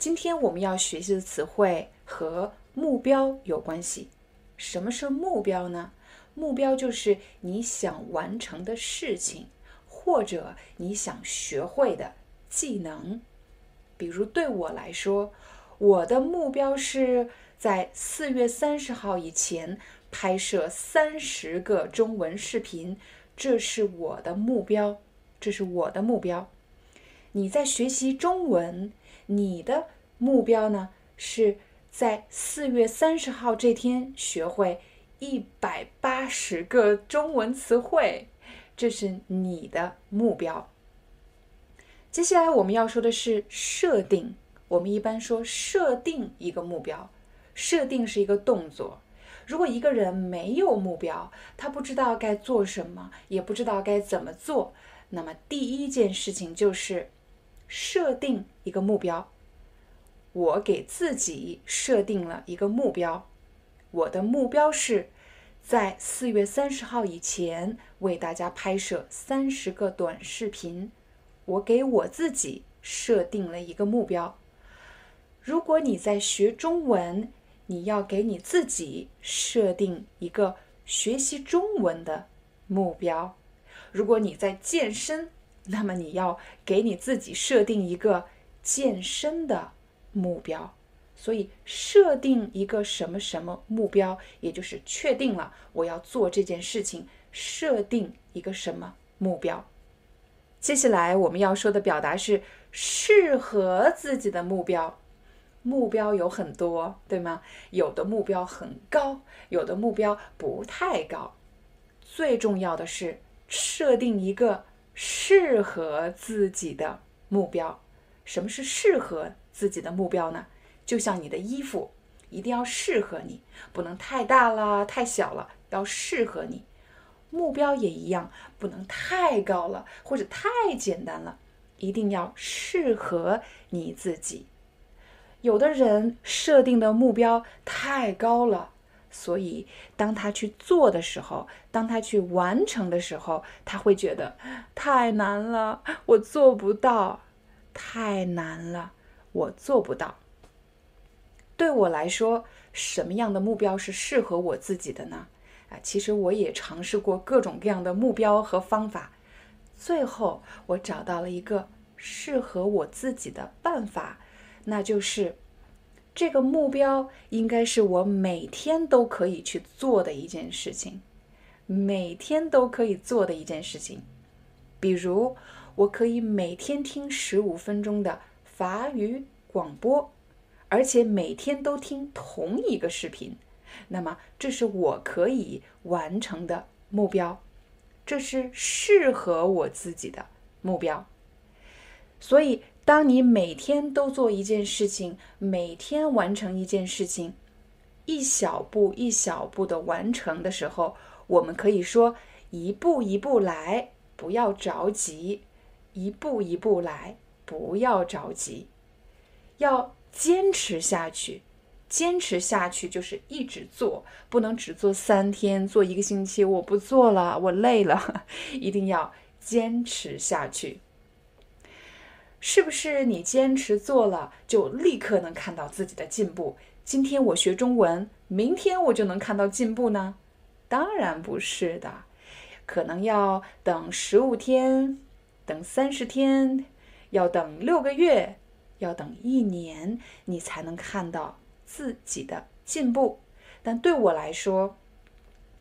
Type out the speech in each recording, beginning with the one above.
今天我们要学习的词汇和目标有关系。什么是目标呢？目标就是你想完成的事情，或者你想学会的技能。比如对我来说，我的目标是在四月三十号以前拍摄三十个中文视频，这是我的目标，这是我的目标。你在学习中文。你的目标呢？是在四月三十号这天学会一百八十个中文词汇，这是你的目标。接下来我们要说的是设定。我们一般说设定一个目标，设定是一个动作。如果一个人没有目标，他不知道该做什么，也不知道该怎么做，那么第一件事情就是。设定一个目标，我给自己设定了一个目标，我的目标是在四月三十号以前为大家拍摄三十个短视频。我给我自己设定了一个目标。如果你在学中文，你要给你自己设定一个学习中文的目标。如果你在健身，那么你要给你自己设定一个健身的目标，所以设定一个什么什么目标，也就是确定了我要做这件事情，设定一个什么目标。接下来我们要说的表达是适合自己的目标。目标有很多，对吗？有的目标很高，有的目标不太高。最重要的是设定一个。适合自己的目标，什么是适合自己的目标呢？就像你的衣服，一定要适合你，不能太大了、太小了，要适合你。目标也一样，不能太高了或者太简单了，一定要适合你自己。有的人设定的目标太高了。所以，当他去做的时候，当他去完成的时候，他会觉得太难了，我做不到，太难了，我做不到。对我来说，什么样的目标是适合我自己的呢？啊，其实我也尝试过各种各样的目标和方法，最后我找到了一个适合我自己的办法，那就是。这个目标应该是我每天都可以去做的一件事情，每天都可以做的一件事情。比如，我可以每天听十五分钟的法语广播，而且每天都听同一个视频。那么，这是我可以完成的目标，这是适合我自己的目标。所以。当你每天都做一件事情，每天完成一件事情，一小步一小步的完成的时候，我们可以说一步一步来，不要着急，一步一步来，不要着急，要坚持下去，坚持下去就是一直做，不能只做三天，做一个星期，我不做了，我累了，一定要坚持下去。是不是你坚持做了，就立刻能看到自己的进步？今天我学中文，明天我就能看到进步呢？当然不是的，可能要等十五天，等三十天，要等六个月，要等一年，你才能看到自己的进步。但对我来说，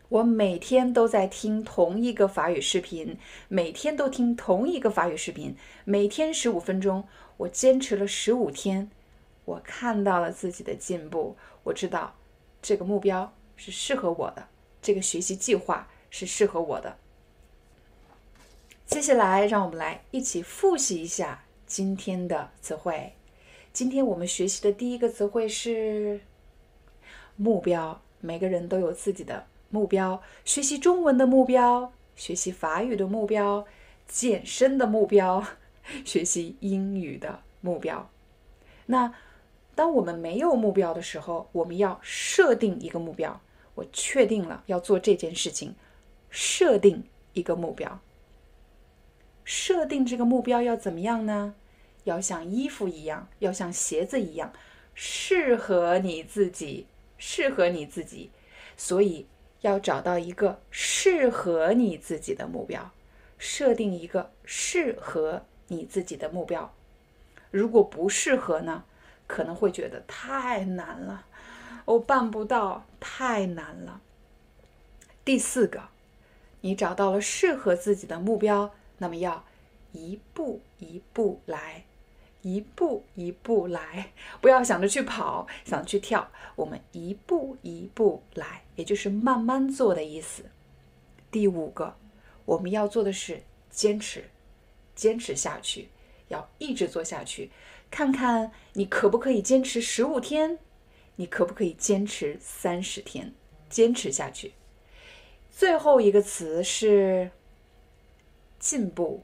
我每天都在听同一个法语视频，每天都听同一个法语视频，每天十五分钟，我坚持了十五天，我看到了自己的进步，我知道这个目标是适合我的，这个学习计划是适合我的。接下来，让我们来一起复习一下今天的词汇。今天我们学习的第一个词汇是目标。每个人都有自己的目标：学习中文的目标，学习法语的目标，健身的目标，学习英语的目标。那当我们没有目标的时候，我们要设定一个目标。我确定了要做这件事情，设定一个目标。设定这个目标要怎么样呢？要像衣服一样，要像鞋子一样，适合你自己，适合你自己。所以要找到一个适合你自己的目标，设定一个适合你自己的目标。如果不适合呢，可能会觉得太难了，我办不到，太难了。第四个，你找到了适合自己的目标，那么要一步一步来。一步一步来，不要想着去跑，想去跳。我们一步一步来，也就是慢慢做的意思。第五个，我们要做的是坚持，坚持下去，要一直做下去。看看你可不可以坚持十五天，你可不可以坚持三十天，坚持下去。最后一个词是进步，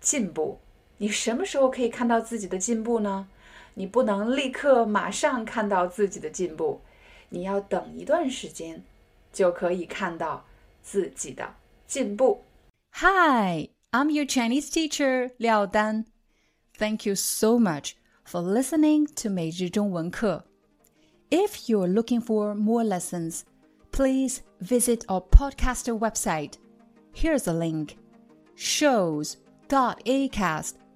进步。你什么时候可以看到自己的进步呢？你不能立刻马上看到自己的进步，你要等一段时间，就可以看到自己的进步。Hi, I'm your Chinese teacher Liao Dan. Thank you so much for listening to 每日中文课. If you're looking for more lessons, please visit our podcaster website. Here's a link: shows.acast